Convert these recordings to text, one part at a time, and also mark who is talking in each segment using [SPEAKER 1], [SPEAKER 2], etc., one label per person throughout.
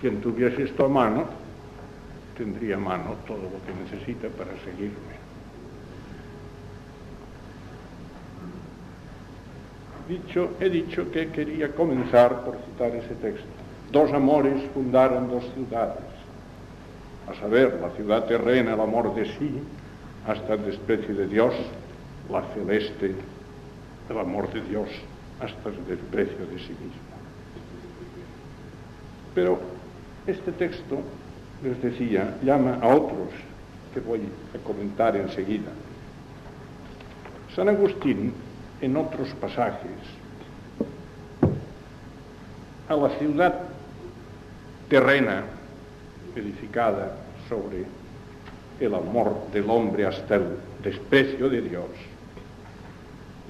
[SPEAKER 1] Quien tuviese esto a mano, tendría a mano todo lo que necesita para seguirme. Dicho, he dicho que quería comenzar por citar ese texto. Dos amores fundaron dos ciudades, a saber, la ciudad terrena, el amor de sí, hasta el desprecio de Dios, la celeste, el amor de Dios, hasta el desprecio de sí mismo. Pero este texto, les decía, llama a otros que voy a comentar enseguida. San Agustín, en otros pasajes, a la ciudad terrena edificada sobre el amor del hombre hasta el desprecio de Dios,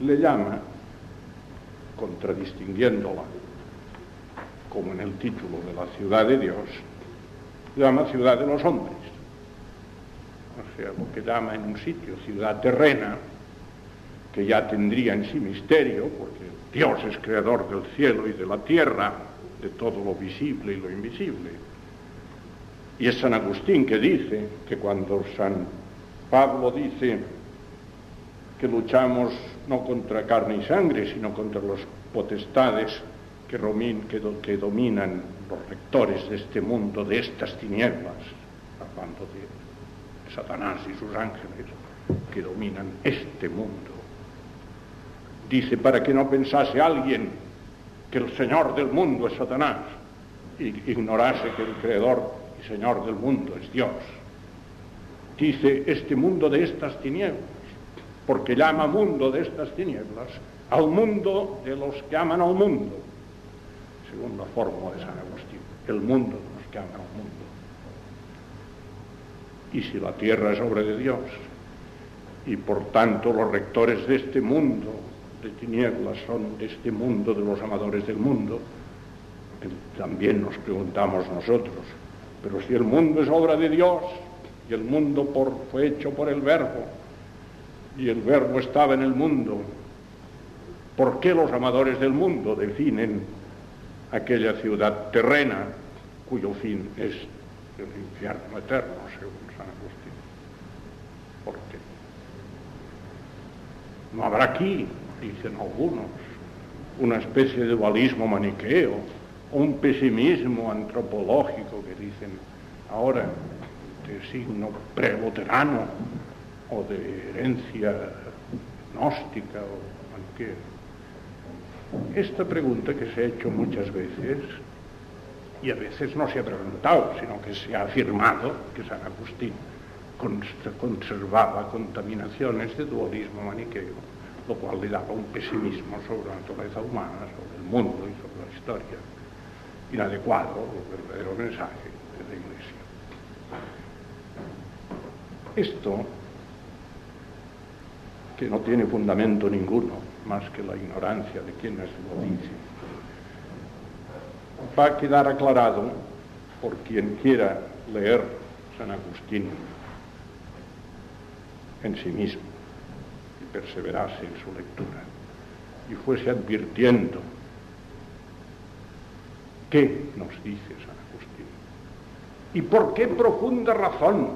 [SPEAKER 1] le llama, contradistinguiéndola, como en el título de la ciudad de Dios, llama ciudad de los hombres. O sea, lo que llama en un sitio ciudad terrena, que ya tendría en sí misterio, porque Dios es creador del cielo y de la tierra, de todo lo visible y lo invisible. Y es San Agustín que dice que cuando San Pablo dice que luchamos no contra carne y sangre, sino contra las potestades que, dominan los rectores de este mundo, de estas tinieblas, hablando de Satanás y sus ángeles, que dominan este mundo. Dice, para que no pensase alguien que el Señor del mundo es Satanás, y ignorase que el Creador y Señor del mundo es Dios. Dice, este mundo de estas tinieblas, porque llama mundo de estas tinieblas al mundo de los que aman al mundo según la fórmula de San Agustín, el mundo nos que ama al mundo. Y si la tierra es obra de Dios, y por tanto los rectores de este mundo de tinieblas son de este mundo, de los amadores del mundo, también nos preguntamos nosotros, pero si el mundo es obra de Dios, y el mundo fue hecho por el verbo, y el verbo estaba en el mundo, ¿por qué los amadores del mundo definen aquella ciudad terrena cuyo fin es el infierno eterno, según San Agustín. ¿Por qué? No habrá aquí, dicen algunos, una especie de dualismo maniqueo o un pesimismo antropológico que dicen ahora de signo preluterano o de herencia gnóstica o maniqueo. Esta pregunta que se ha hecho muchas veces, y a veces no se ha preguntado, sino que se ha afirmado que San Agustín conservaba contaminaciones de dualismo maniqueo, lo cual le daba un pesimismo sobre la naturaleza humana, sobre el mundo y sobre la historia, inadecuado al verdadero mensaje de la Iglesia. Esto, que no tiene fundamento ninguno, más que la ignorancia de quienes lo dicen. Va a quedar aclarado por quien quiera leer San Agustín en sí mismo perseverase en su lectura y fuese advirtiendo. Qué nos dice San Agustín y por qué profunda razón,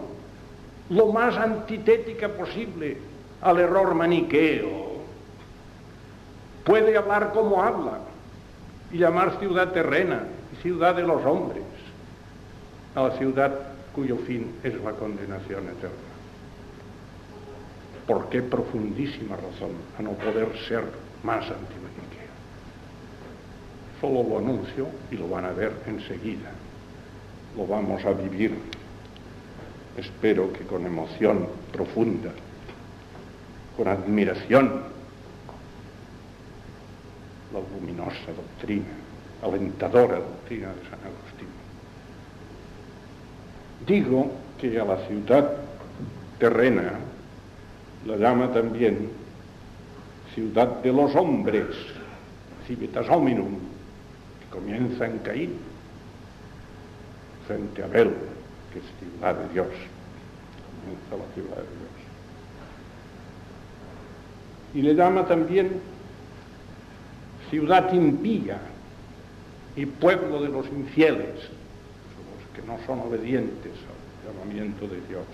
[SPEAKER 1] lo más antitética posible al error maniqueo puede hablar como habla y llamar ciudad terrena y ciudad de los hombres a la ciudad cuyo fin es la condenación eterna. ¿Por qué profundísima razón a no poder ser más antimaniqueo? Solo lo anuncio y lo van a ver enseguida. Lo vamos a vivir, espero que con emoción profunda, con admiración, la luminosa doctrina, alentadora doctrina de San Agustín. Digo que a la ciudad terrena la llama también ciudad de los hombres, civitas hominum, que comienza en Caín, frente a Abel, que es ciudad de Dios, comienza la ciudad de Dios. Y le llama también ciudad impía y pueblo de los infieles, los que no son obedientes al llamamiento de Dios.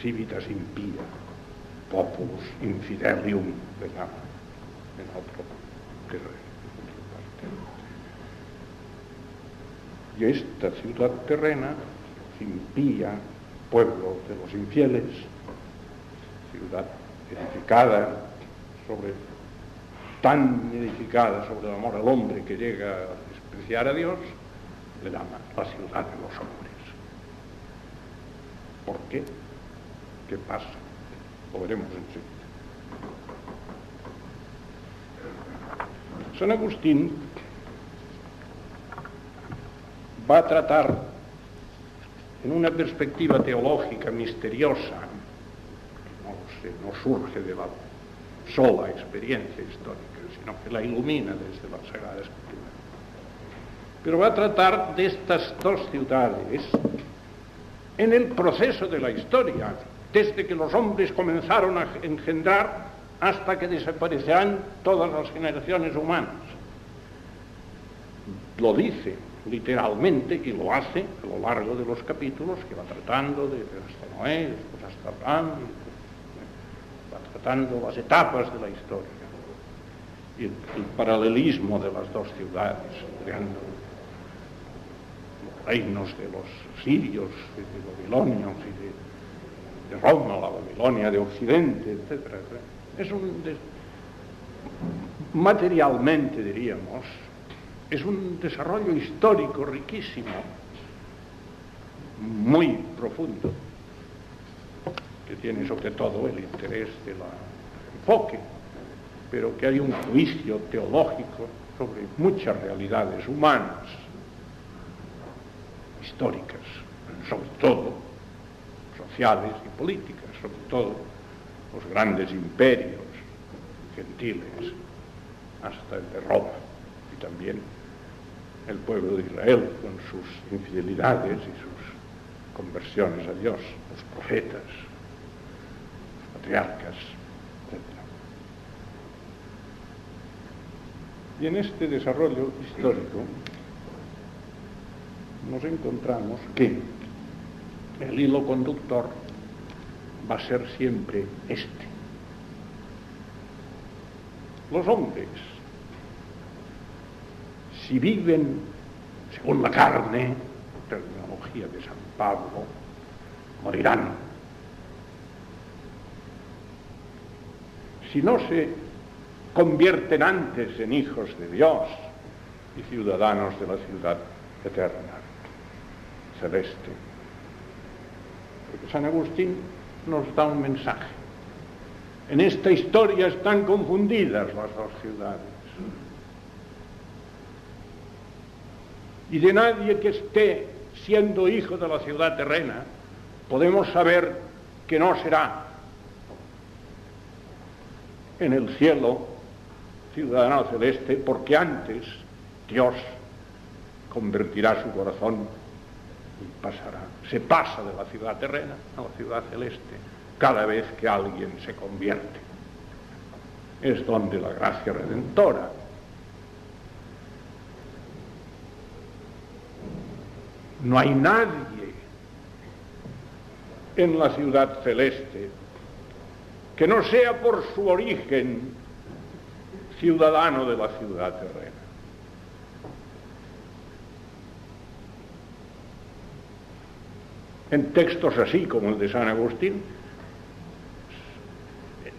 [SPEAKER 1] Civitas impía, populus infidelium, llama en otro terreno. Y esta ciudad terrena, impía, pueblo de los infieles, ciudad edificada sobre, tan edificada sobre el amor al hombre que llega a despreciar a Dios, le llama la ciudad de los hombres. ¿Por qué? ¿Qué pasa? Lo veremos enseguida. San Agustín va a tratar en una perspectiva teológica misteriosa, no, no surge de la sola experiencia histórica, sino que la ilumina desde la Sagrada Escritura. Pero va a tratar de estas dos ciudades en el proceso de la historia, desde que los hombres comenzaron a engendrar hasta que desaparecerán todas las generaciones humanas. Lo dice literalmente y lo hace a lo largo de los capítulos que va tratando de hasta Noé, después hasta Abraham, va tratando las etapas de la historia y el, el paralelismo de las dos ciudades, creando los reinos de los sirios y de babilonios y de, de Roma, la Babilonia de Occidente, etcétera. Es un materialmente diríamos es un desarrollo histórico riquísimo, muy profundo, que tiene sobre todo el interés del enfoque, pero que hay un juicio teológico sobre muchas realidades humanas, históricas, sobre todo sociales y políticas, sobre todo los grandes imperios gentiles, hasta el de Roma, y también el pueblo de Israel con sus infidelidades y sus conversiones a Dios, los profetas, los patriarcas, etc. Y en este desarrollo histórico nos encontramos que el hilo conductor va a ser siempre este. Los hombres si viven según la carne, terminología de San Pablo, morirán. Si no se convierten antes en hijos de Dios y ciudadanos de la ciudad eterna, celeste. San Agustín nos da un mensaje. En esta historia están confundidas las dos ciudades. y de nadie que esté siendo hijo de la ciudad terrena, podemos saber que no será en el cielo ciudadano celeste, porque antes Dios convertirá su corazón y pasará, se pasa de la ciudad terrena a la ciudad celeste cada vez que alguien se convierte. Es donde la gracia redentora No hay nadie en la ciudad celeste que no sea por su origen ciudadano de la ciudad terrena. En textos así como el de San Agustín,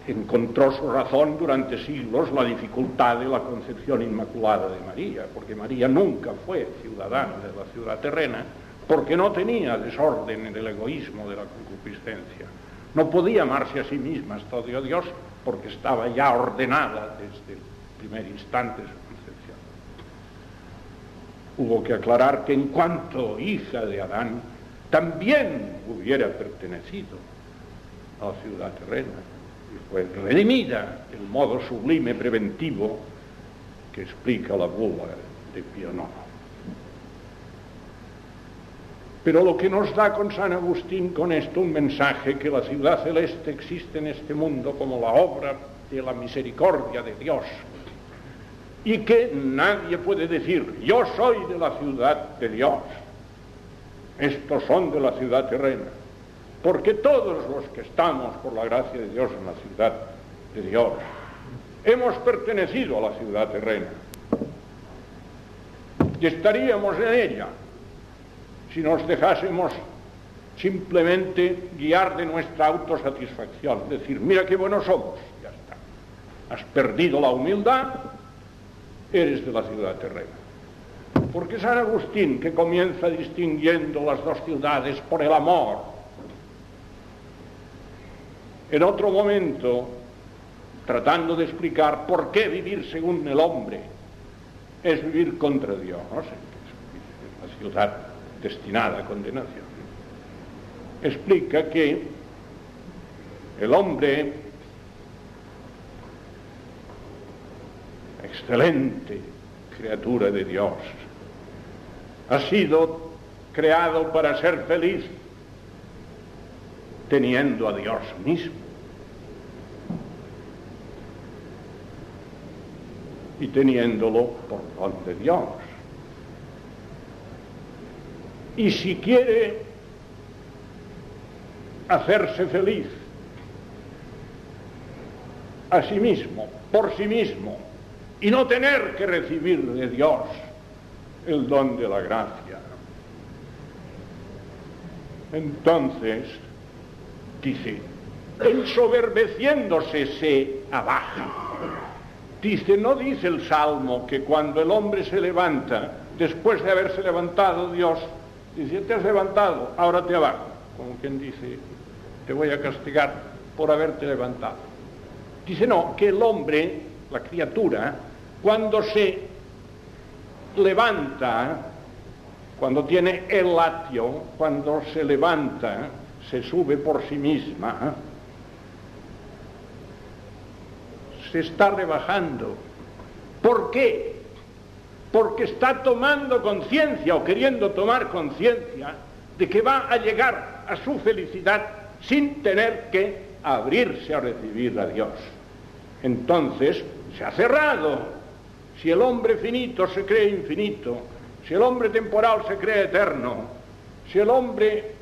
[SPEAKER 1] encontró su razón durante siglos la dificultad de la concepción inmaculada de María, porque María nunca fue ciudadana de la ciudad terrena, porque no tenía desorden en el egoísmo de la concupiscencia. No podía amarse a sí misma hasta dio Dios porque estaba ya ordenada desde el primer instante de su concepción. Hubo que aclarar que en cuanto hija de Adán, también hubiera pertenecido a ciudad terrena. Y fue redimida el modo sublime preventivo que explica la bula de Pío Pero lo que nos da con San Agustín con esto un mensaje que la ciudad celeste existe en este mundo como la obra de la misericordia de Dios. Y que nadie puede decir yo soy de la ciudad de Dios, estos son de la ciudad terrena, porque todos los que estamos por la gracia de Dios en la ciudad de Dios hemos pertenecido a la ciudad terrena y estaríamos en ella si nos dejásemos simplemente guiar de nuestra autosatisfacción, decir, mira qué buenos somos, ya está. Has perdido la humildad, eres de la ciudad terrena. Porque San Agustín, que comienza distinguiendo las dos ciudades por el amor, en otro momento, tratando de explicar por qué vivir según el hombre es vivir contra Dios, ¿no? la ciudad destinada a condenación, explica que el hombre, excelente criatura de Dios, ha sido creado para ser feliz teniendo a Dios mismo. Y teniéndolo por don de Dios. Y si quiere hacerse feliz a sí mismo, por sí mismo, y no tener que recibir de Dios el don de la gracia, entonces, dice, ensoberbeciéndose se abaja. Dice, no dice el Salmo que cuando el hombre se levanta, después de haberse levantado Dios, Dice, te has levantado, ahora te abajo. Como quien dice, te voy a castigar por haberte levantado. Dice, no, que el hombre, la criatura, cuando se levanta, cuando tiene el latio, cuando se levanta, se sube por sí misma, se está rebajando. ¿Por qué? porque está tomando conciencia o queriendo tomar conciencia de que va a llegar a su felicidad sin tener que abrirse a recibir a Dios. Entonces se ha cerrado. Si el hombre finito se cree infinito, si el hombre temporal se cree eterno, si el hombre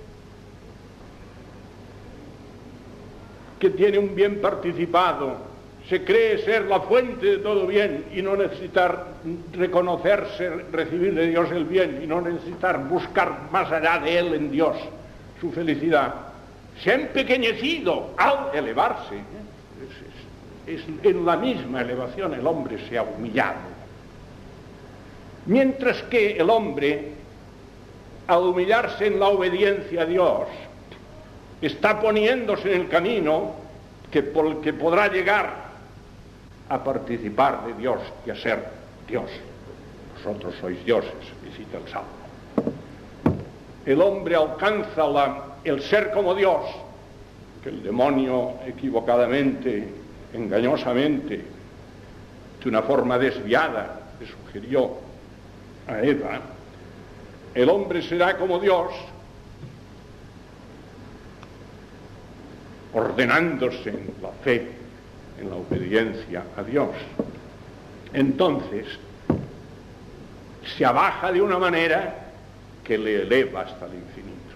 [SPEAKER 1] que tiene un bien participado se cree ser la fuente de todo bien y no necesitar reconocerse, recibir de Dios el bien y no necesitar buscar más allá de Él en Dios su felicidad, se ha empequeñecido al elevarse. En la misma elevación el hombre se ha humillado. Mientras que el hombre, al humillarse en la obediencia a Dios, está poniéndose en el camino que por el que podrá llegar a participar de Dios y a ser Dios. Vosotros sois dioses, visita el Salmo. El hombre alcanza el ser como Dios, que el demonio equivocadamente, engañosamente, de una forma desviada, le sugirió a Eva. El hombre será como Dios, ordenándose en la fe en la obediencia a Dios. Entonces, se abaja de una manera que le eleva hasta el infinito,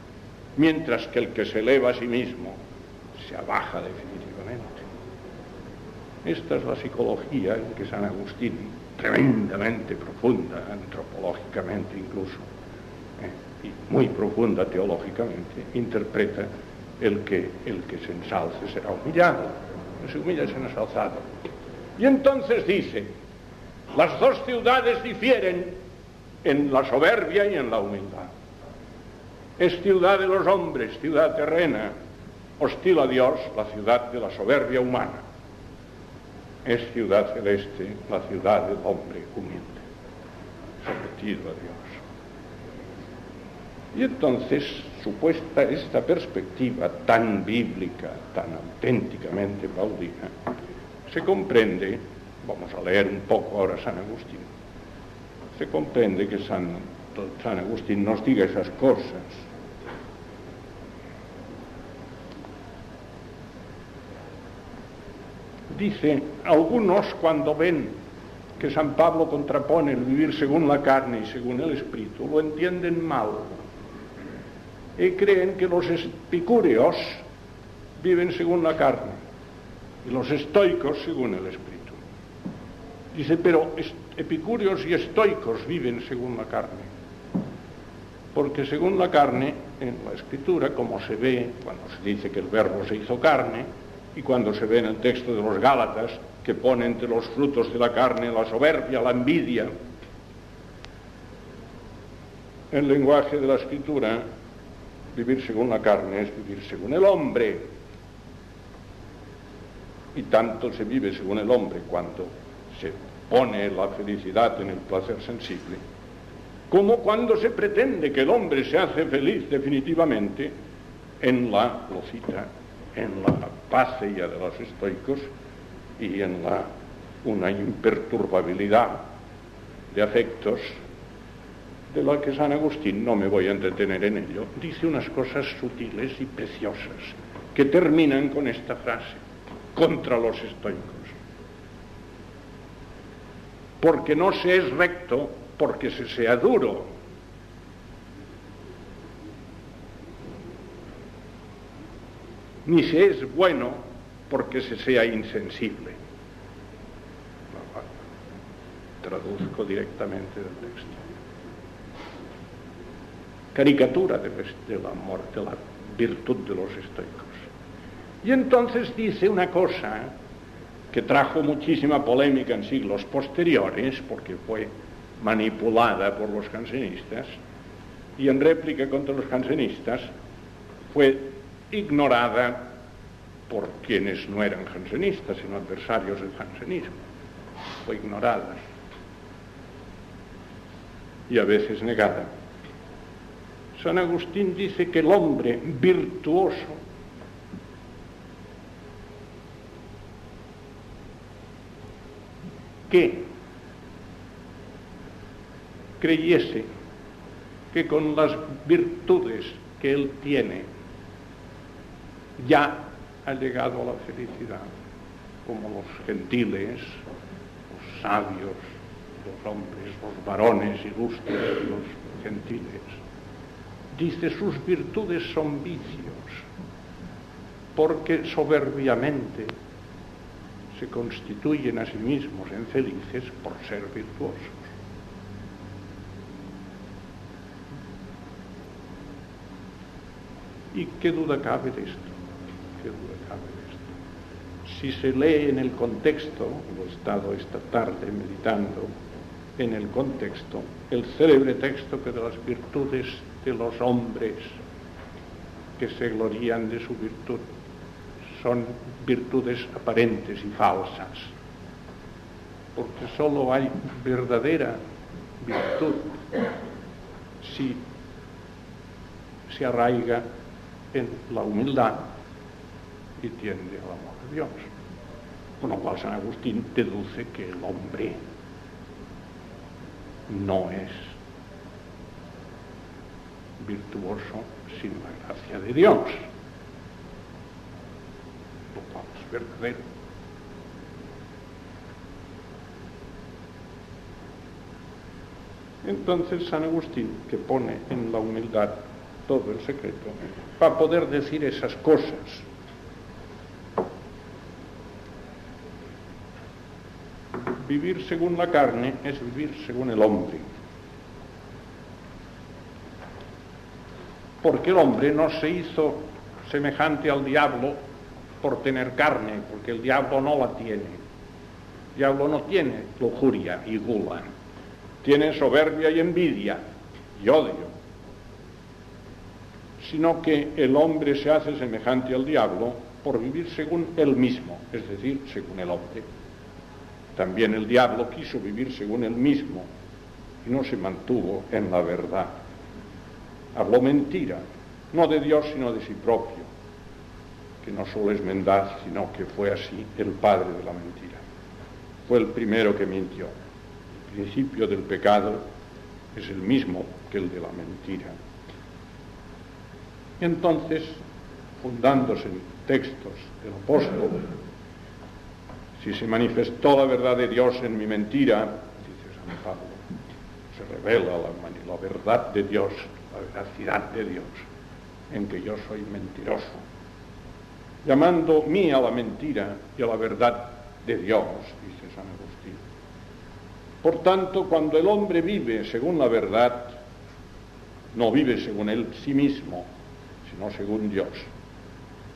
[SPEAKER 1] mientras que el que se eleva a sí mismo se abaja definitivamente. Esta es la psicología en que San Agustín, tremendamente profunda, antropológicamente incluso, eh, y muy profunda teológicamente, interpreta el que el que se ensalce será humillado se humilla es ensalzado. Y entonces dice, las dos ciudades difieren en la soberbia y en la humildad. Es ciudad de los hombres, ciudad terrena, hostil a Dios, la ciudad de la soberbia humana. Es ciudad celeste, la ciudad del hombre humilde, sometido a Dios. Y entonces, supuesta esta perspectiva tan bíblica, tan auténticamente paulina, se comprende, vamos a leer un poco ahora San Agustín, se comprende que San, San Agustín nos diga esas cosas. Dice, algunos cuando ven que San Pablo contrapone el vivir según la carne y según el espíritu, lo entienden mal y creen que los epicúreos viven según la carne y los estoicos según el espíritu. Dice, pero epicúreos y estoicos viven según la carne. Porque según la carne, en la escritura, como se ve cuando se dice que el verbo se hizo carne, y cuando se ve en el texto de los Gálatas, que pone entre los frutos de la carne la soberbia, la envidia, el lenguaje de la escritura, vivir según la carne es vivir según el hombre. Y tanto se vive según el hombre cuando se pone la felicidad en el placer sensible, como cuando se pretende que el hombre se hace feliz definitivamente en la, lo en la paz de los estoicos y en la, una imperturbabilidad de afectos de la que San Agustín, no me voy a entretener en ello, dice unas cosas sutiles y preciosas que terminan con esta frase, contra los estoicos porque no se es recto porque se sea duro. Ni se es bueno porque se sea insensible. Traduzco directamente del texto. Caricatura de, la amor, de la virtud de los estoicos. Y entonces dice una cosa que trajo muchísima polémica en siglos posteriores, porque fue manipulada por los jansenistas, y en réplica contra los jansenistas fue ignorada por quienes no eran jansenistas, sino adversarios del jansenismo. Fue ignorada y a veces negada. San Agustín dice que el hombre virtuoso que creyese que con las virtudes que él tiene ya ha llegado a la felicidad, como los gentiles, los sabios, los hombres, los varones ilustres, los gentiles. Dice, sus virtudes son vicios, porque soberbiamente se constituyen a sí mismos en felices por ser virtuosos. ¿Y qué duda cabe de esto? ¿Qué duda cabe esto? Si se lee en el contexto, lo he estado esta tarde meditando, en el contexto, el célebre texto que de las virtudes de los hombres que se glorían de su virtud son virtudes aparentes y falsas, porque solo hay verdadera virtud si se arraiga en la humildad y tiende al amor de Dios. Con lo cual San Agustín deduce que el hombre no es virtuoso sin la gracia de Dios verdadero. Entonces San Agustín, que pone en la humildad todo el secreto, para poder decir esas cosas. Vivir según la carne es vivir según el hombre. Porque el hombre no se hizo semejante al diablo por tener carne, porque el diablo no la tiene. El diablo no tiene lujuria y gula, tiene soberbia y envidia y odio, sino que el hombre se hace semejante al diablo por vivir según él mismo, es decir, según el hombre. También el diablo quiso vivir según él mismo y no se mantuvo en la verdad. Habló mentira, no de Dios, sino de sí propio, que no solo es mendaz, sino que fue así el padre de la mentira. Fue el primero que mintió. El principio del pecado es el mismo que el de la mentira. Y entonces, fundándose en textos del apóstol, si se manifestó la verdad de Dios en mi mentira, dice San Pablo, se revela la, verdad de Dios, la veracidad de Dios, en que yo soy mentiroso, llamando mí a la mentira y a la verdad de Dios, dice San Agustín. Por tanto, cuando el hombre vive según la verdad, no vive según él sí mismo, sino según Dios,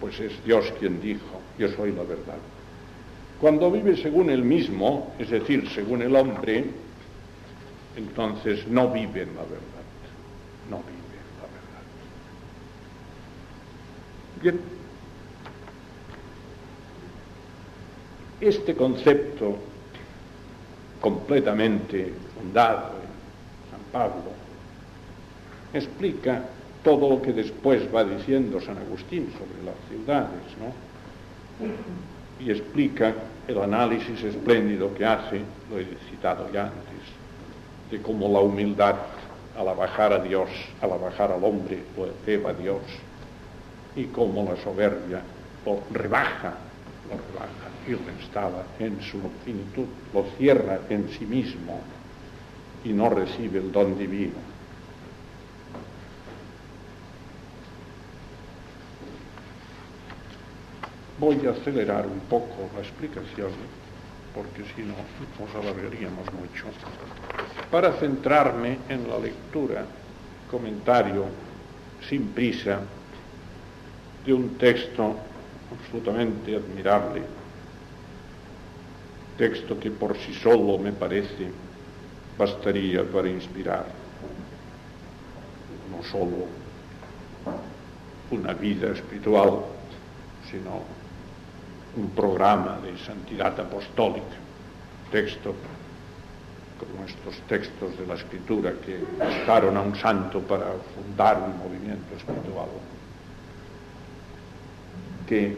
[SPEAKER 1] pues es Dios quien dijo, yo soy la verdad. Cuando vive según él mismo, es decir, según el hombre, entonces no vive en la verdad, no vive en la verdad. Bien, este concepto completamente fundado en San Pablo explica todo lo que después va diciendo San Agustín sobre las ciudades, ¿no? Y explica el análisis espléndido que hace, lo he citado ya antes, de cómo la humildad al bajar a Dios, al bajar al hombre, lo eleva a Dios, y cómo la soberbia lo rebaja, lo rebaja y lo en su finitud, lo cierra en sí mismo y no recibe el don divino. Voy a acelerar un poco la explicación, porque si no nos alargaríamos mucho, para centrarme en la lectura, comentario, sin prisa, de un texto absolutamente admirable, texto que por sí solo me parece bastaría para inspirar no solo una vida espiritual, sino un programa de santidad apostólica, texto como estos textos de la escritura que bastaron a un santo para fundar un movimiento espiritual, que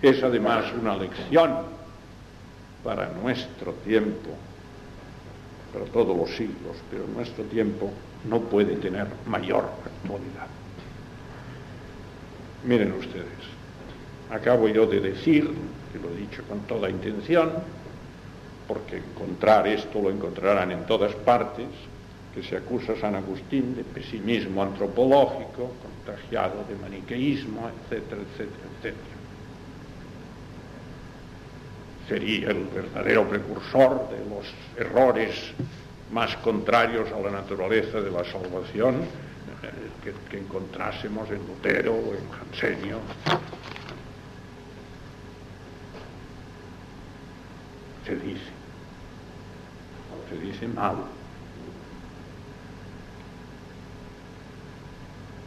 [SPEAKER 1] es además una lección para nuestro tiempo, para todos los siglos, pero nuestro tiempo no puede tener mayor actualidad. Miren ustedes, acabo yo de decir, que lo he dicho con toda intención, porque encontrar esto lo encontrarán en todas partes, que se acusa a San Agustín de pesimismo antropológico, contagiado de maniqueísmo, etcétera, etcétera, etcétera. Sería el verdadero precursor de los errores más contrarios a la naturaleza de la salvación que, que encontrásemos en Lutero o en Jansenio se dice, se dice mal.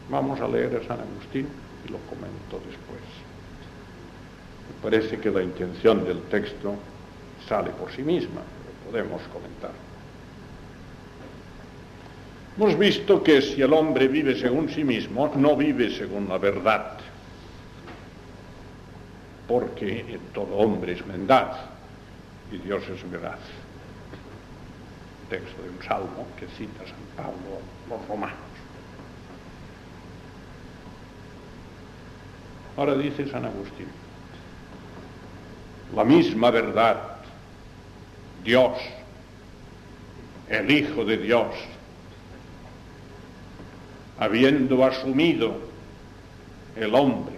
[SPEAKER 1] Vamos a leer a San Agustín y lo comento después. Me parece que la intención del texto sale por sí misma, lo podemos comentar. Hemos visto que si el hombre vive según sí mismo, no vive según la verdad, porque todo hombre es mendaz y Dios es veraz. Texto de un salmo que cita San Pablo los romanos. Ahora dice San Agustín, la misma verdad, Dios, el Hijo de Dios, habiendo asumido el hombre,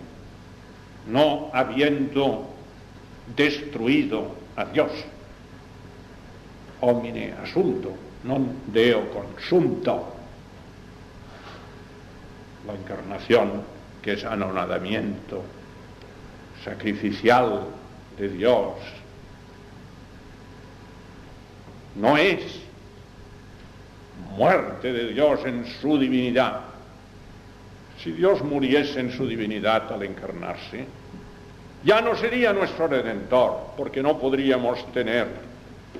[SPEAKER 1] no habiendo destruido a Dios. Homine asunto, non deo consumto. La encarnación, que es anonadamiento sacrificial de Dios no es muerte de Dios en su divinidad. Si Dios muriese en su divinidad al encarnarse, ya no sería nuestro redentor, porque no podríamos tener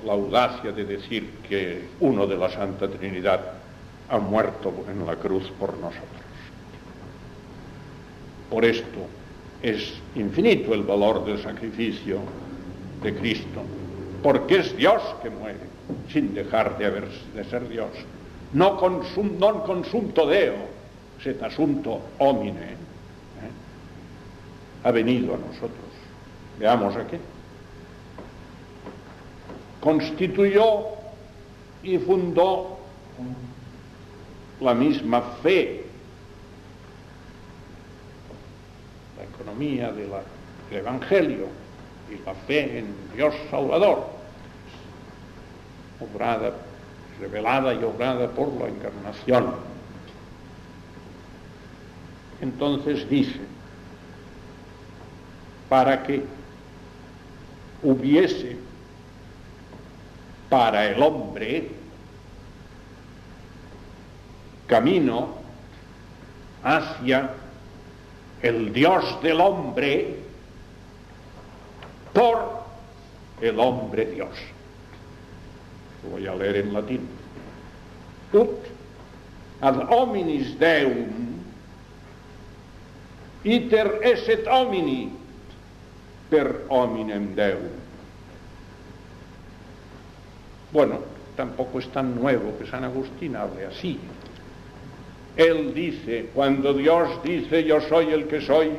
[SPEAKER 1] la audacia de decir que uno de la Santa Trinidad ha muerto en la cruz por nosotros. Por esto es infinito el valor del sacrificio de Cristo, porque es Dios que muere, sin dejar de, ser Dios. No consum, non consumto Deo, set asunto homine. Ha venido a nosotros. Veamos aquí. Constituyó y fundó la misma fe, la economía del Evangelio y la fe en Dios Salvador, obrada, revelada y obrada por la encarnación. Entonces dice, para que hubiese para el hombre camino hacia el Dios del hombre por el hombre Dios. Lo voy a leer en latín. Ut ad hominis Deum iter eset homini per hominem Deum. Bueno, tampoco es tan nuevo que San Agustín hable así. Él dice, cuando Dios dice yo soy el que soy,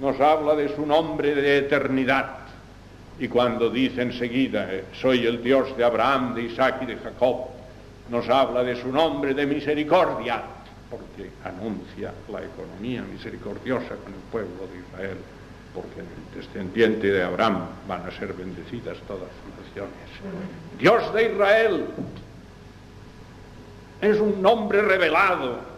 [SPEAKER 1] nos habla de su nombre de eternidad. Y cuando dice enseguida, eh, soy el Dios de Abraham, de Isaac y de Jacob, nos habla de su nombre de misericordia, porque anuncia la economía misericordiosa con el pueblo de Israel, porque en el descendiente de Abraham van a ser bendecidas todas las naciones. Dios de Israel es un nombre revelado.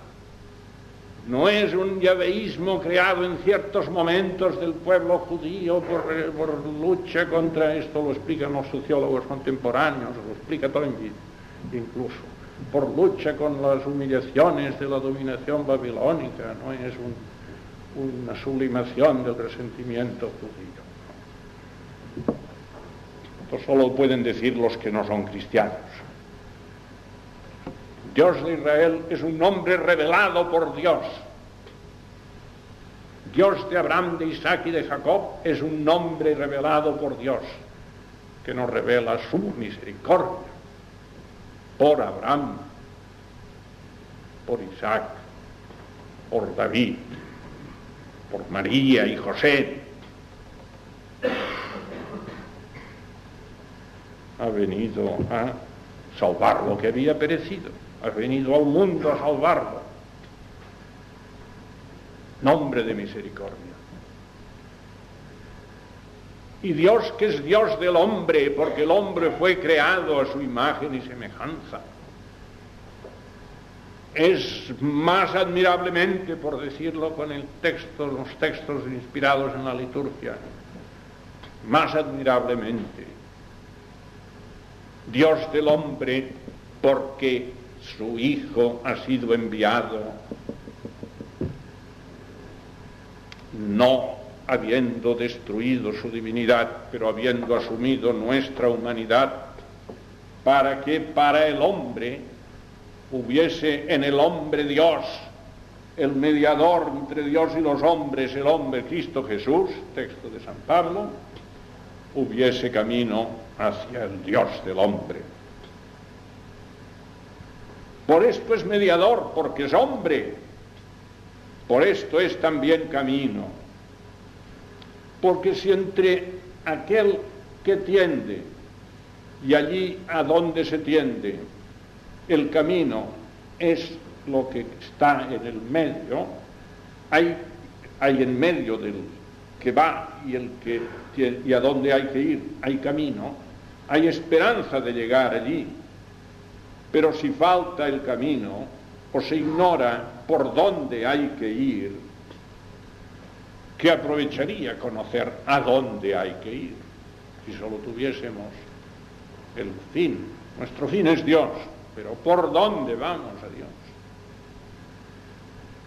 [SPEAKER 1] No es un yaveísmo creado en ciertos momentos del pueblo judío por, por, lucha contra esto, lo explican los sociólogos contemporáneos, lo explica todo incluso, por lucha con las humillaciones de la dominación babilónica, no es una sublimación del resentimiento judío. Esto solo pueden decir los que no son cristianos. Dios de Israel es un nombre revelado por Dios. Dios de Abraham, de Isaac y de Jacob es un nombre revelado por Dios, que nos revela su misericordia por Abraham, por Isaac, por David, por María y José. Ha venido a salvar lo que había perecido has venido al mundo a salvarlo. Nombre de misericordia. Y Dios que es Dios del hombre, porque el hombre fue creado a su imagen y semejanza. Es más admirablemente, por decirlo con el texto, los textos inspirados en la liturgia, más admirablemente, Dios del hombre, porque su Hijo ha sido enviado, no habiendo destruido su divinidad, pero habiendo asumido nuestra humanidad, para que para el hombre hubiese en el hombre Dios, el mediador entre Dios y los hombres, el hombre Cristo Jesús, texto de San Pablo, hubiese camino hacia el Dios del hombre. Por esto es mediador, porque es hombre. Por esto es también camino. Porque si entre aquel que tiende y allí a donde se tiende, el camino es lo que está en el medio, hay, hay en medio del que va y el que y a dónde hay que ir, hay camino, hay esperanza de llegar allí. Pero si falta el camino o se ignora por dónde hay que ir, que aprovecharía conocer a dónde hay que ir si solo tuviésemos el fin. Nuestro fin es Dios, pero ¿por dónde vamos a Dios?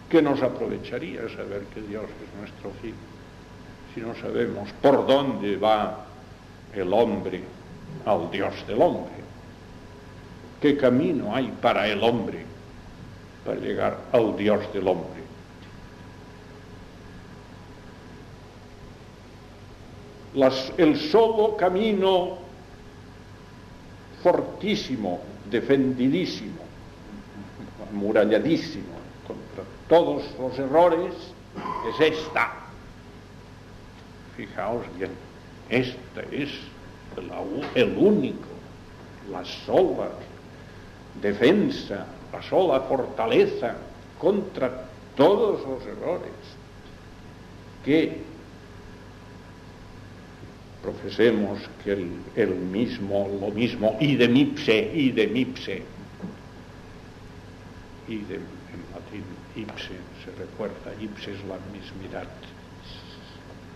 [SPEAKER 1] ¿Qué nos aprovecharía saber que Dios es nuestro fin si no sabemos por dónde va el hombre al Dios del hombre? ¿Qué camino hay para el hombre para llegar al Dios del hombre? el solo camino fortísimo, defendidísimo, amuralladísimo contra todos los errores es esta. Fijaos bien, esta es el único, la sola defensa, la sola fortaleza contra todos los errores que profesemos que el, mismo, lo mismo, y de mipse, y de mipse, y de, en latín ipse se recuerda, ipse es la mismidad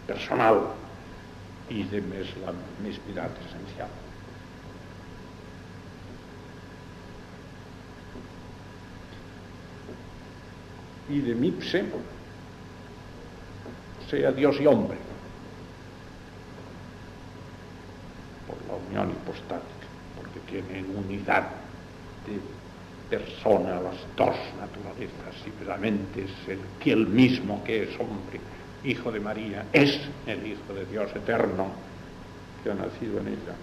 [SPEAKER 1] personal, y de es la mismidad esencial. Y de mipse sea Dios y hombre. La unión hipostática, porque tiene unidad de persona las dos naturalezas y verdaderamente es el que el mismo que es hombre, hijo de María, es el Hijo de Dios eterno que ha nacido en ella.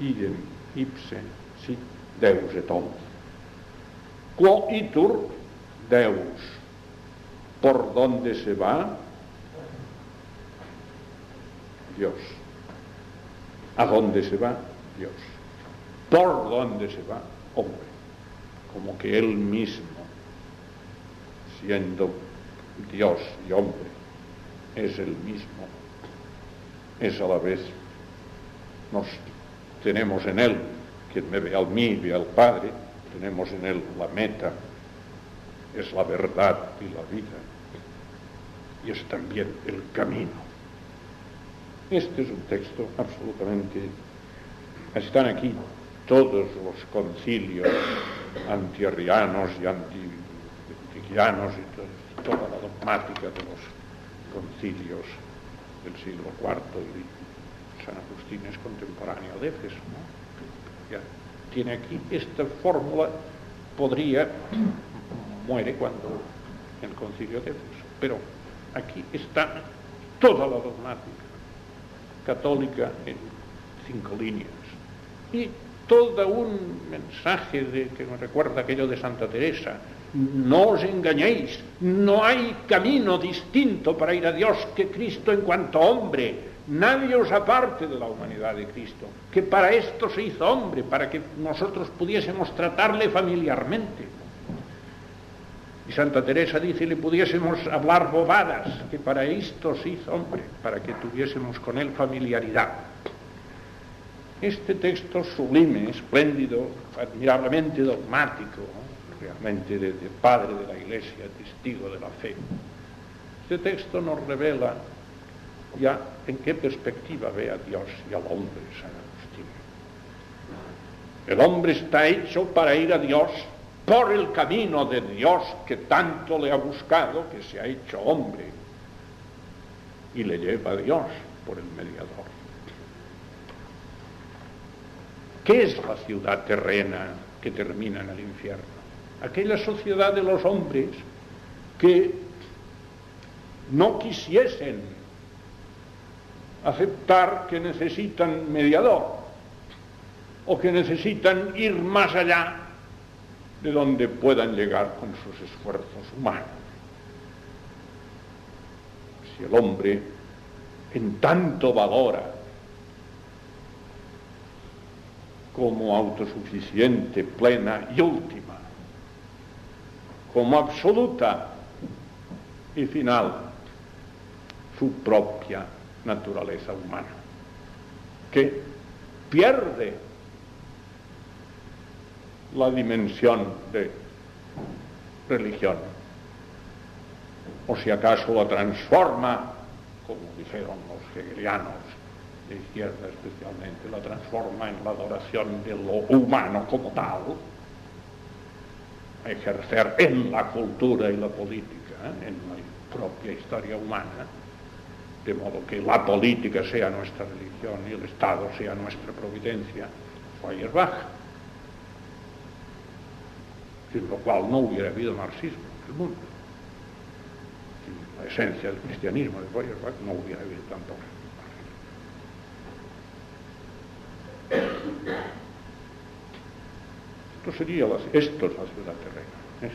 [SPEAKER 1] Idem ipse sit Deus et homo. Quo itur Deus. ¿Por dónde se va? Dios. ¿A dónde se va? Dios. ¿Por dónde se va? Hombre. Como que Él mismo, siendo Dios y hombre, es el mismo. Es a la vez, nos tenemos en Él, quien me ve al mí, ve al Padre, tenemos en Él la meta, es la verdad y la vida, y es también el camino. Este es un texto absolutamente... Están aquí todos los concilios antiarrianos y antiquianos y toda la dogmática de los concilios del siglo IV y San Agustín es contemporáneo de Éfeso. Ya tiene aquí esta fórmula, podría, muere cuando el concilio de Éfeso, pero aquí está toda la dogmática católica en cinco líneas. Y todo un mensaje de, que me recuerda aquello de Santa Teresa. No os engañéis, no hay camino distinto para ir a Dios que Cristo en cuanto hombre. Nadie os aparte de la humanidad de Cristo, que para esto se hizo hombre, para que nosotros pudiésemos tratarle familiarmente. Y Santa Teresa dice, le pudiésemos hablar bobadas, que para esto hizo hombre, para que tuviésemos con él familiaridad. Este texto sublime, espléndido, admirablemente dogmático, realmente de, padre de la Iglesia, testigo de la fe, este texto nos revela ya en qué perspectiva ve a Dios y al hombre San Agustín. El hombre está hecho para ir a Dios por el camino de Dios que tanto le ha buscado, que se ha hecho hombre, y le lleva a Dios por el mediador. ¿Qué es la ciudad terrena que termina en el infierno? Aquella sociedad de los hombres que no quisiesen aceptar que necesitan mediador o que necesitan ir más allá de donde puedan llegar con sus esfuerzos humanos. Si el hombre en tanto valora como autosuficiente, plena y última, como absoluta y final su propia naturaleza humana, que pierde la dimensión de religión o si acaso la transforma, como dijeron los hegelianos de izquierda especialmente, la transforma en la adoración de lo humano como tal, ejercer en la cultura y la política, ¿eh? en la propia historia humana, de modo que la política sea nuestra religión y el Estado sea nuestra providencia, Feuerbach. Sin lo cual no hubiera habido marxismo en el mundo. Sin la esencia del cristianismo de Feuerbach no hubiera habido tanto marxismo. Esto sería la, esto es la ciudad terrena.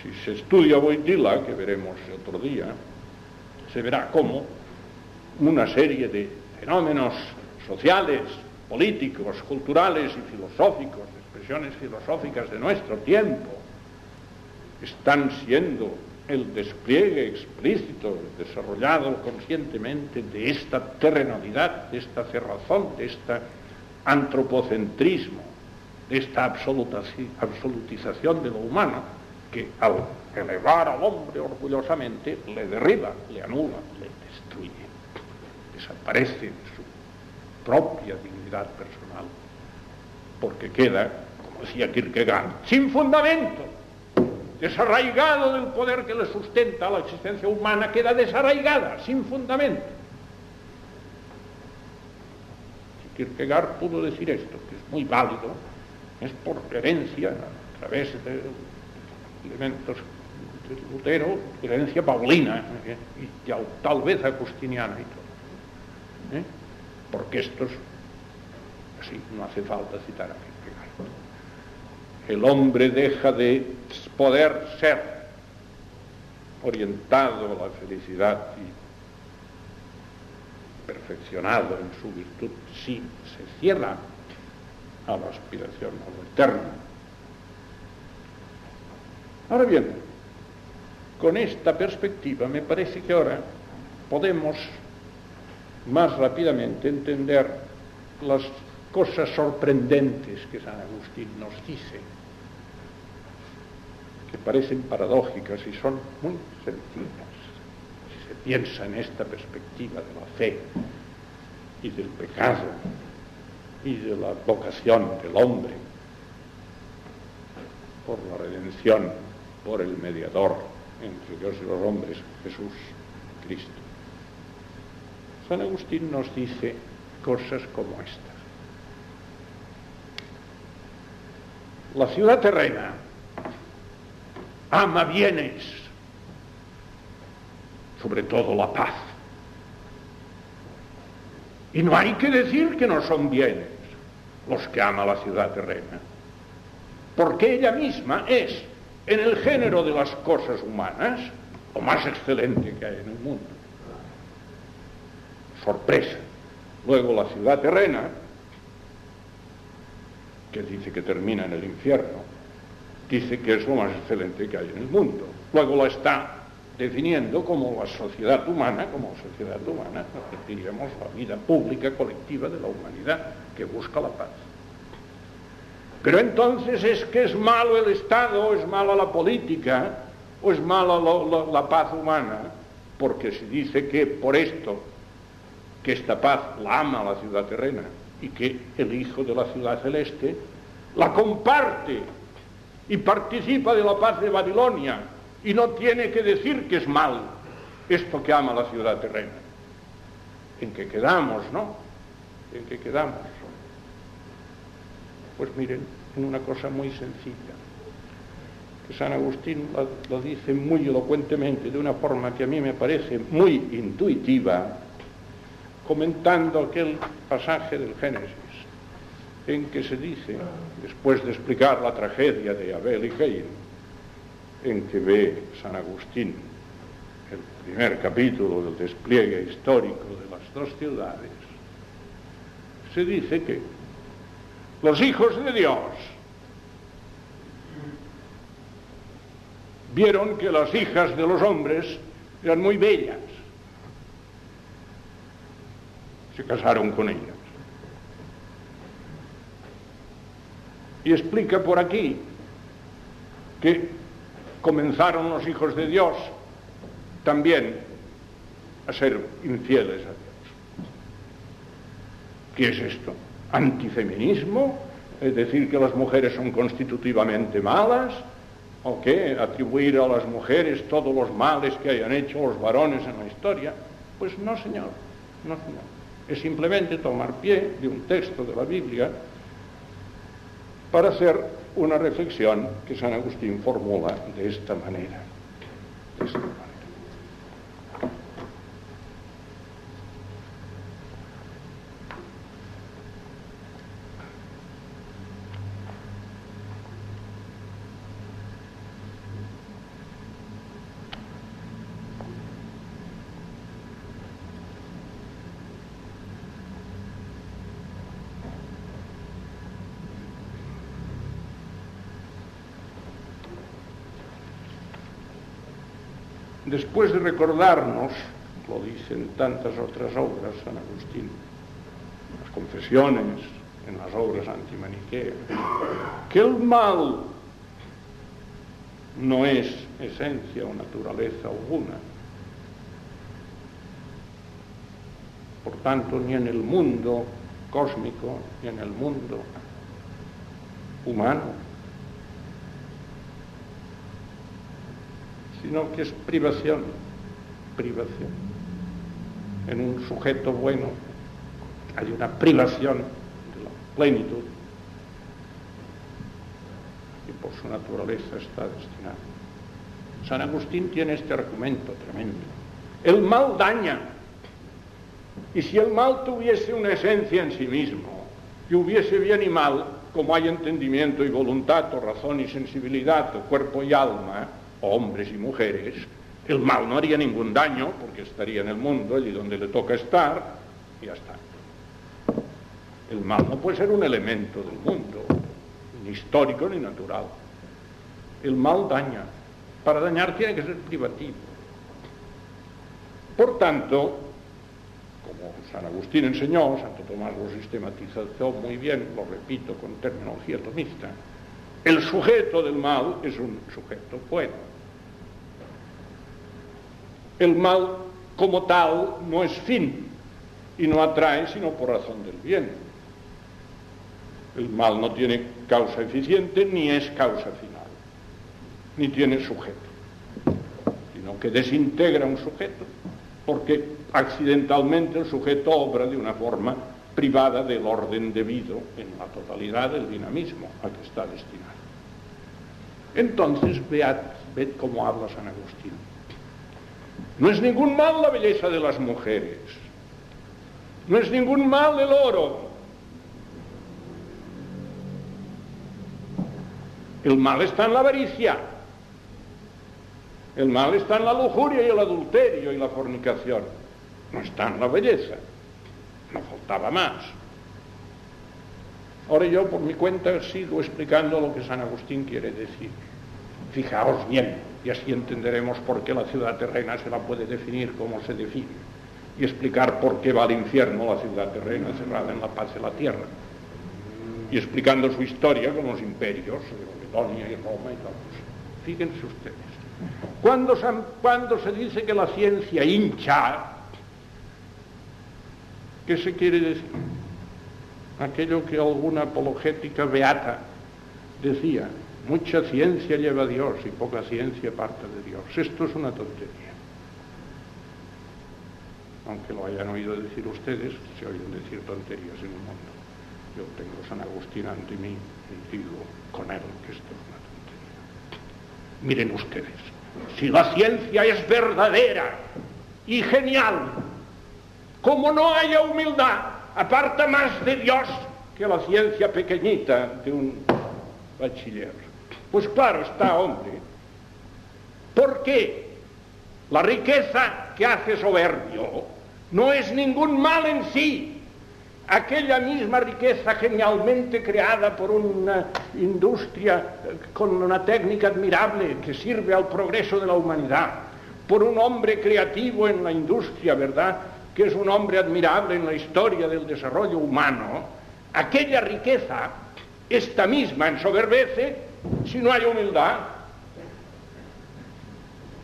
[SPEAKER 1] Si se estudia Boitila, que veremos otro día, se verá cómo una serie de fenómenos sociales, políticos, culturales y filosóficos, expresiones filosóficas de nuestro tiempo, están siendo el despliegue explícito, desarrollado conscientemente de esta terrenalidad, de esta cerrazón, de este antropocentrismo, de esta absolutización de lo humano, que al elevar al hombre orgullosamente le derriba, le anula, le destruye, desaparece su propia dignidad personal, porque queda, decía Kierkegaard, sin fundamento, desarraigado del poder que le sustenta la existencia humana, queda desarraigada, sin fundamento. Si Kierkegaard pudo decir esto, que es muy válido, es por herencia, a través de elementos de Lutero, herencia paulina, ¿eh? y tal vez agustiniana y todo. ¿eh? Porque estos, así, no hace falta citar a. El hombre deja de poder ser orientado a la felicidad y perfeccionado en su virtud si se cierra a la aspiración a lo eterno. Ahora bien, con esta perspectiva me parece que ahora podemos más rápidamente entender las cosas sorprendentes que San Agustín nos dice, que parecen paradójicas y son muy sencillas, si se piensa en esta perspectiva de la fe y del pecado y de la vocación del hombre por la redención por el mediador entre Dios y los hombres, Jesús Cristo. San Agustín nos dice cosas como estas. La ciudad terrena ama bienes, sobre todo la paz. Y no hay que decir que no son bienes los que ama la ciudad terrena, porque ella misma es en el género de las cosas humanas, lo más excelente que hay en el mundo. Sorpresa. Luego la ciudad terrena, que dice que termina en el infierno, dice que es lo más excelente que hay en el mundo. Luego la está definiendo como la sociedad humana, como sociedad humana, diríamos la vida pública colectiva de la humanidad que busca la paz. Pero entonces es que es malo el Estado, es mala la política, o es mala la, paz humana, porque se dice que por esto, que esta paz la ama la ciudad terrena y que el Hijo de la ciudad celeste la comparte y participa de la paz de Babilonia y no tiene que decir que es mal esto que ama la ciudad terrena. En que quedamos, ¿no? En que quedamos. Pues miren, en una cosa muy sencilla, que San Agustín lo, dice muy elocuentemente, de una forma que a mí me parece muy intuitiva, comentando aquel pasaje del Génesis, en que se dice, después de explicar la tragedia de Abel y Caín, en que ve San Agustín el primer capítulo del despliegue histórico de las dos ciudades, se dice que los hijos de Dios, vieron que las hijas de los hombres eran muy bellas. Se casaron con ellas. Y explica por aquí que comenzaron los hijos de Dios también a ser infieles a Dios. ¿Qué es esto? ¿Antifeminismo? ¿Es decir que las mujeres son constitutivamente malas? ¿O qué? ¿Atribuir a las mujeres todos los males que hayan hecho los varones en la historia? Pues no, señor, no, señor. Es simplemente tomar pie de un texto de la Biblia para hacer una reflexión que San Agustín formula de esta manera. Después de recordarnos, lo dicen tantas otras obras, San Agustín, las confesiones, en las obras antimaniqueas, que el mal no es esencia o naturaleza alguna. Por tanto, ni en el mundo cósmico, ni en el mundo humano, sino que es privación, privación. En un sujeto bueno hay una privación de la plenitud y por su naturaleza está destinado. San Agustín tiene este argumento tremendo. El mal daña. Y si el mal tuviese una esencia en sí mismo, y hubiese bien y mal, como hay entendimiento y voluntad, o razón y sensibilidad, o cuerpo y alma, hombres y mujeres, el mal no haría ningún daño porque estaría en el mundo, allí donde le toca estar, y ya está. El mal no puede ser un elemento del mundo, ni histórico ni natural. El mal daña. Para dañar tiene que ser privativo. Por tanto, como San Agustín enseñó, Santo Tomás lo sistematizó muy bien, lo repito con terminología tomista, el sujeto del mal es un sujeto bueno. El mal como tal no es fin y no atrae sino por razón del bien. El mal no tiene causa eficiente ni es causa final, ni tiene sujeto, sino que desintegra un sujeto porque accidentalmente el sujeto obra de una forma privada del orden debido en la totalidad del dinamismo a que está destinado. Entonces, vead, ved cómo habla San Agustín. No es ningún mal la belleza de las mujeres. No es ningún mal el oro. El mal está en la avaricia. El mal está en la lujuria y el adulterio y la fornicación. No está en la belleza. No faltaba más. Ahora yo por mi cuenta sigo explicando lo que San Agustín quiere decir. Fijaos bien, y así entenderemos por qué la ciudad terrena se la puede definir como se define y explicar por qué va al infierno la ciudad terrena cerrada en la paz de la tierra y explicando su historia con los imperios de Babilonia y Roma y todo Fíjense ustedes. Cuando se dice que la ciencia hincha, ¿qué se quiere decir? Aquello que alguna apologética beata decía, Mucha ciencia lleva a Dios y poca ciencia parte de Dios. Esto es una tontería. Aunque lo hayan oído decir ustedes, se oyen decir tonterías en el mundo. Yo tengo San Agustín ante mí y digo con él que esto es una tontería. Miren ustedes, si la ciencia es verdadera y genial, como no haya humildad, aparta más de Dios que la ciencia pequeñita de un bachiller. Pues claro está, hombre. ¿Por qué? La riqueza que hace soberbio no es ningún mal en sí. Aquella misma riqueza genialmente creada por una industria con una técnica admirable que sirve al progreso de la humanidad, por un hombre creativo en la industria, ¿verdad? Que es un hombre admirable en la historia del desarrollo humano, aquella riqueza, esta misma ensoberbece si no hay humildad.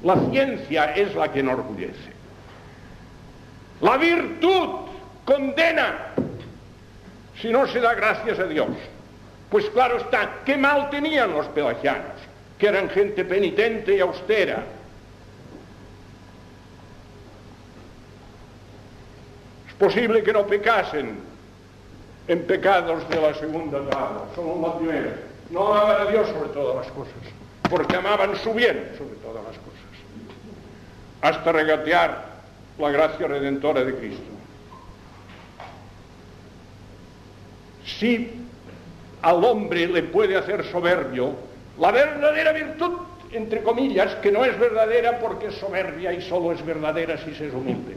[SPEAKER 1] La ciencia es la que enorgullece. La virtud condena si no se da gracias a Dios. Pues claro está, qué mal tenían los pelagianos, que eran gente penitente y austera. Posible que no pecasen en pecados de la segunda grado, solo en la primera. No amaban a Dios sobre todas las cosas, porque amaban su bien sobre todas las cosas, hasta regatear la gracia redentora de Cristo. Si al hombre le puede hacer soberbio la verdadera virtud, entre comillas, que no es verdadera porque es soberbia y solo es verdadera si se es humilde.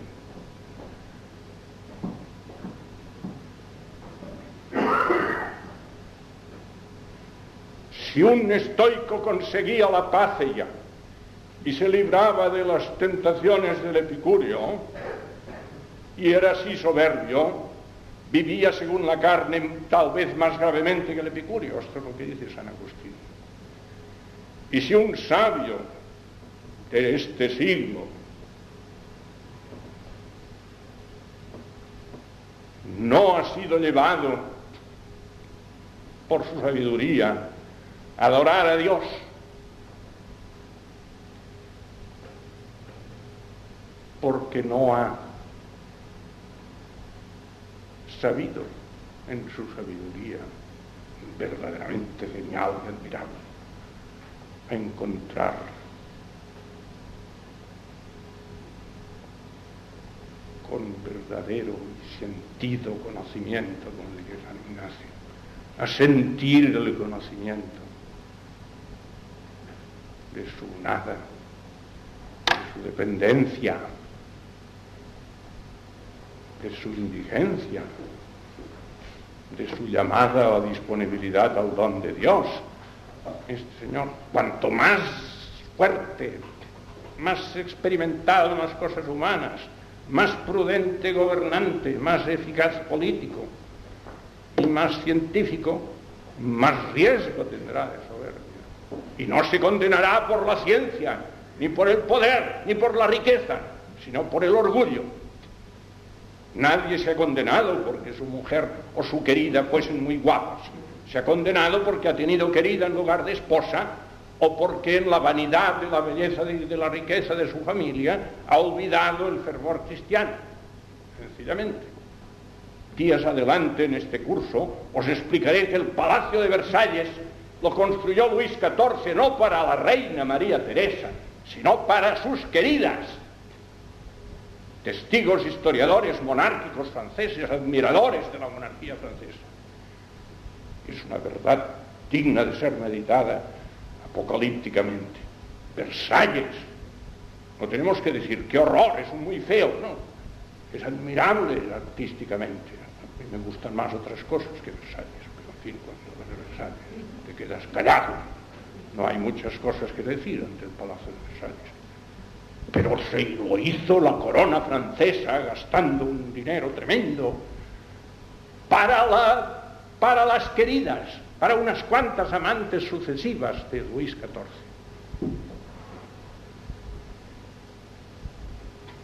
[SPEAKER 1] Si un estoico conseguía la paz ella y se libraba de las tentaciones del epicurio y era así soberbio, vivía según la carne tal vez más gravemente que el epicurio, esto es lo que dice San Agustín. Y si un sabio de este siglo no ha sido llevado por su sabiduría adorar a Dios, porque no ha sabido en su sabiduría verdaderamente genial y admirable a encontrar con verdadero y sentido conocimiento, como dice San Ignacio, a sentir el conocimiento de su nada, de su dependencia, de su indigencia, de su llamada la disponibilidad al don de Dios. Este Señor, cuanto más fuerte, más experimentado en las cosas humanas, más prudente gobernante, más eficaz político y más científico, más riesgo tendrá. Y no se condenará por la ciencia, ni por el poder, ni por la riqueza, sino por el orgullo. Nadie se ha condenado porque su mujer o su querida fuesen muy guapas. Se ha condenado porque ha tenido querida en lugar de esposa o porque en la vanidad de la belleza y de, la riqueza de su familia ha olvidado el fervor cristiano. Sencillamente. Días adelante en este curso os explicaré que el Palacio de Versalles lo construyó Luis XIV no para la reina María Teresa, sino para sus queridas testigos, historiadores, monárquicos franceses, admiradores de la monarquía francesa. Es una verdad digna de ser meditada apocalípticamente. Versalles, no tenemos que decir qué horror, es muy feo, no. Es admirable artísticamente. A mí me gustan más otras cosas que Versalles, pero en fin, cuando Versalles quedas callado. No hay muchas cosas que decir ante el Palacio de Versalles pero se lo hizo la corona francesa gastando un dinero tremendo para, la, para las queridas, para unas cuantas amantes sucesivas de Luis XIV.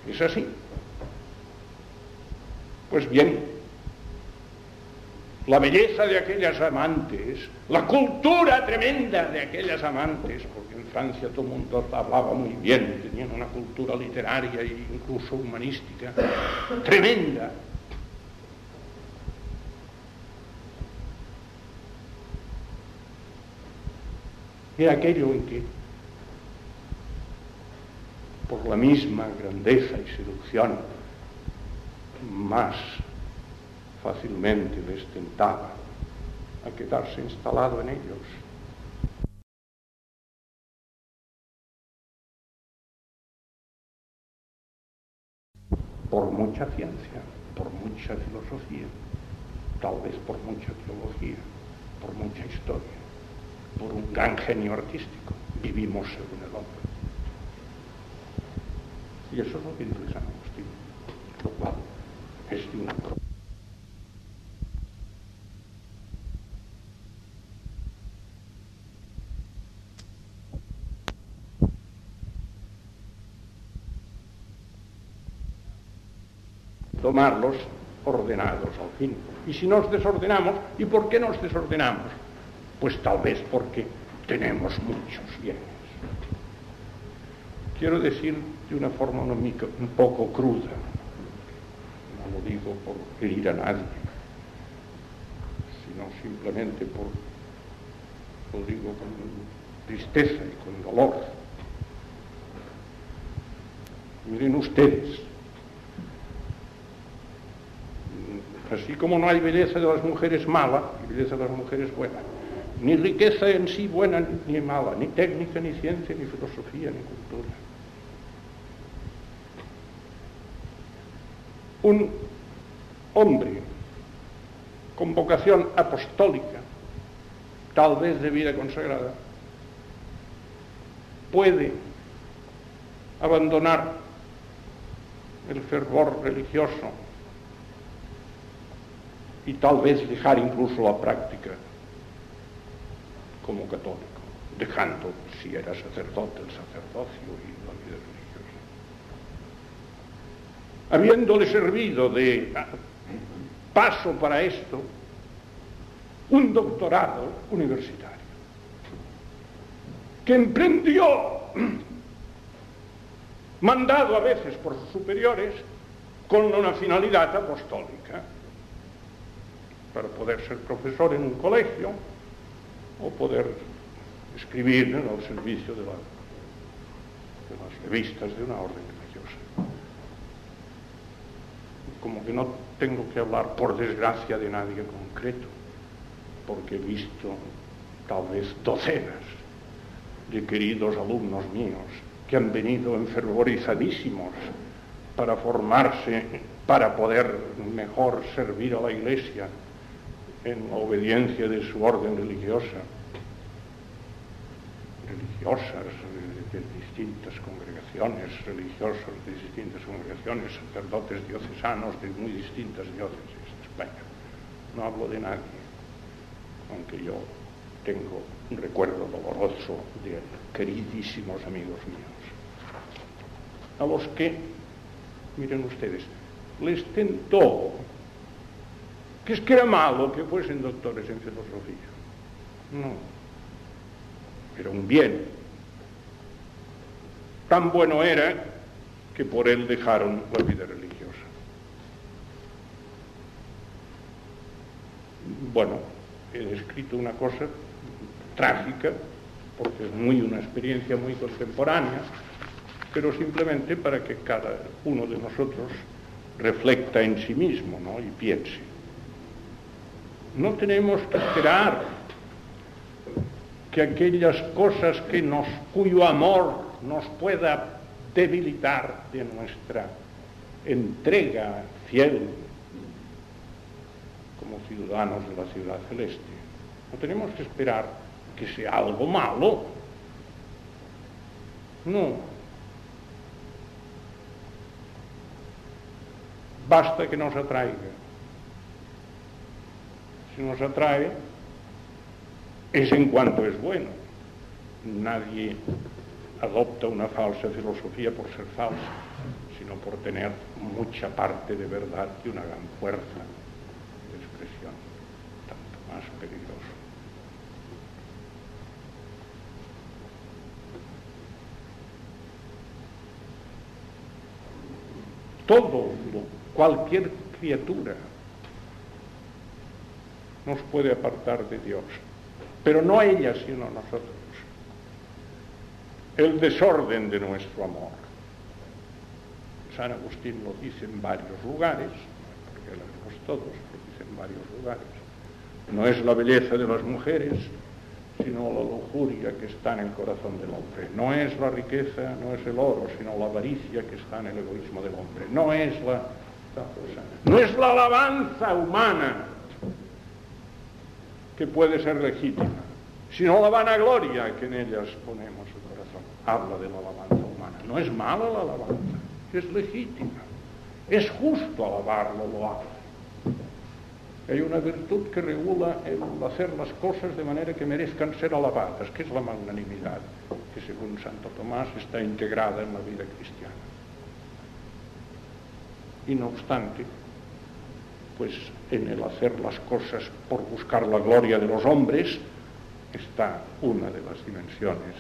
[SPEAKER 1] Es así. Pues bien, la belleza de aquellas amantes, la cultura tremenda de aquellas amantes, Francia todo el mundo hablaba muy bien, tenían una cultura literaria e incluso humanística tremenda. Era aquello en que, por la misma grandeza y seducción, más fácilmente les tentaba a quedarse instalado en ellos por mucha ciencia, por mucha filosofía, tal vez por mucha teología, por mucha historia, por un gran genio artístico. Vivimos según el hombre. Y eso es lo que dice San Agustín, lo cual es de una tomarlos ordenados al fin. Y si nos desordenamos, ¿y por qué nos desordenamos? Pues tal vez porque tenemos muchos bienes. Quiero decir de una forma un poco cruda, no lo digo por herir a nadie, sino simplemente por, lo digo con tristeza y con dolor. Miren ustedes, así como no hay belleza de las mujeres mala y belleza de las mujeres buena, ni riqueza en sí buena ni mala, ni técnica, ni ciencia, ni filosofía, ni cultura. Un hombre con vocación apostólica, tal vez de vida consagrada, puede abandonar el fervor religioso y tal vez dejar incluso la práctica como católico, dejando, si era sacerdote, el sacerdocio y la vida religiosa. Habiéndole servido de paso para esto un doctorado universitario, que emprendió mandado a veces por sus superiores con una finalidad apostólica, para poder ser profesor en un colegio o poder escribir en el servicio de, las revistas de una orden religiosa. Como que no tengo que hablar, por desgracia, de nadie concreto, porque he visto tal vez docenas de queridos alumnos míos que han venido enfervorizadísimos para formarse, para poder mejor servir a la iglesia en la obediencia de su orden religiosa, religiosas de, distintas congregaciones, religiosos de distintas congregaciones, sacerdotes diocesanos de muy distintas diócesis de España. No hablo de nadie, aunque yo tengo un recuerdo doloroso de queridísimos amigos míos a los que, miren ustedes, les tentó que es que era malo que fuesen doctores en filosofía. No, era un bien. Tan bueno era que por él dejaron la vida religiosa. Bueno, he descrito una cosa trágica, porque es muy una experiencia muy contemporánea, pero simplemente para que cada uno de nosotros reflecta en sí mismo ¿no? y piense. No tenemos que esperar que aquellas cosas que nos, cuyo amor nos pueda debilitar de nuestra entrega fiel como ciudadanos de la ciudad celeste. No tenemos que esperar que sea algo malo. No, basta que nos atraiga. Si nos atrae, es en cuanto es bueno. Nadie adopta una falsa filosofía por ser falsa, sino por tener mucha parte de verdad y una gran fuerza de expresión, tanto más peligroso. Todo Cualquier criatura nos puede apartar de Dios, pero no ella, sino nosotros. El desorden de nuestro amor. San Agustín lo dice en varios lugares, porque lo vemos todos, lo dice en varios lugares. No es la belleza de las mujeres, sino la lujuria que está en el corazón del hombre. No es la riqueza, no es el oro, sino la avaricia que está en el egoísmo del hombre. No es la no es la alabanza humana que puede ser legítima, sino la vanagloria que en ellas ponemos el corazón. Habla de la alabanza humana. No es mala la alabanza, es legítima. Es justo alabarlo, lo hace. Hay una virtud que regula el hacer las cosas de manera que merezcan ser alabadas, que es la magnanimidad, que según Santo Tomás está integrada en la vida cristiana. Y no obstante, pues en el hacer las cosas por buscar la gloria de los hombres está una de las dimensiones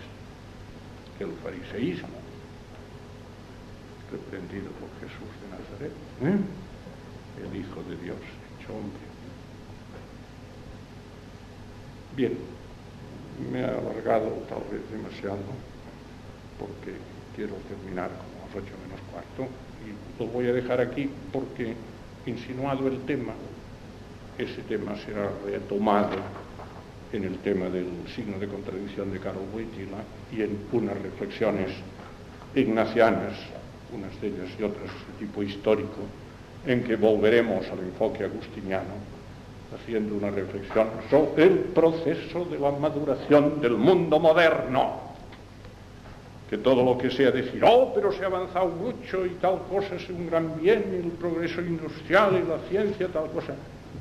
[SPEAKER 1] que el fariseísmo, reprendido por Jesús de Nazaret, ¿eh? el Hijo de Dios hecho hombre. Bien, me he alargado tal vez demasiado porque quiero terminar como a las ocho menos cuarto y lo voy a dejar aquí porque insinuado el tema, ese tema será retomado en el tema del signo de contradicción de Karol Wojtyla y en unas reflexiones ignacianas, unas de ellas y otras de tipo histórico, en que volveremos al enfoque agustiniano, haciendo una reflexión sobre el proceso de la maduración del mundo moderno. Que todo lo que sea decir, oh, pero se ha avanzado mucho y tal cosa es un gran bien, y el progreso industrial y la ciencia, tal cosa.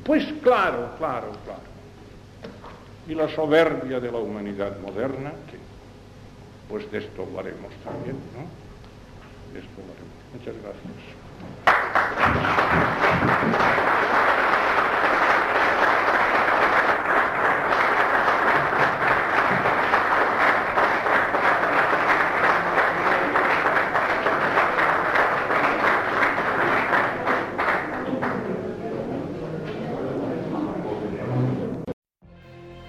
[SPEAKER 1] Pues claro, claro, claro y la soberbia de la humanidad moderna, que pues de esto hablaremos también, ¿no? De esto hablaremos. Muchas gracias.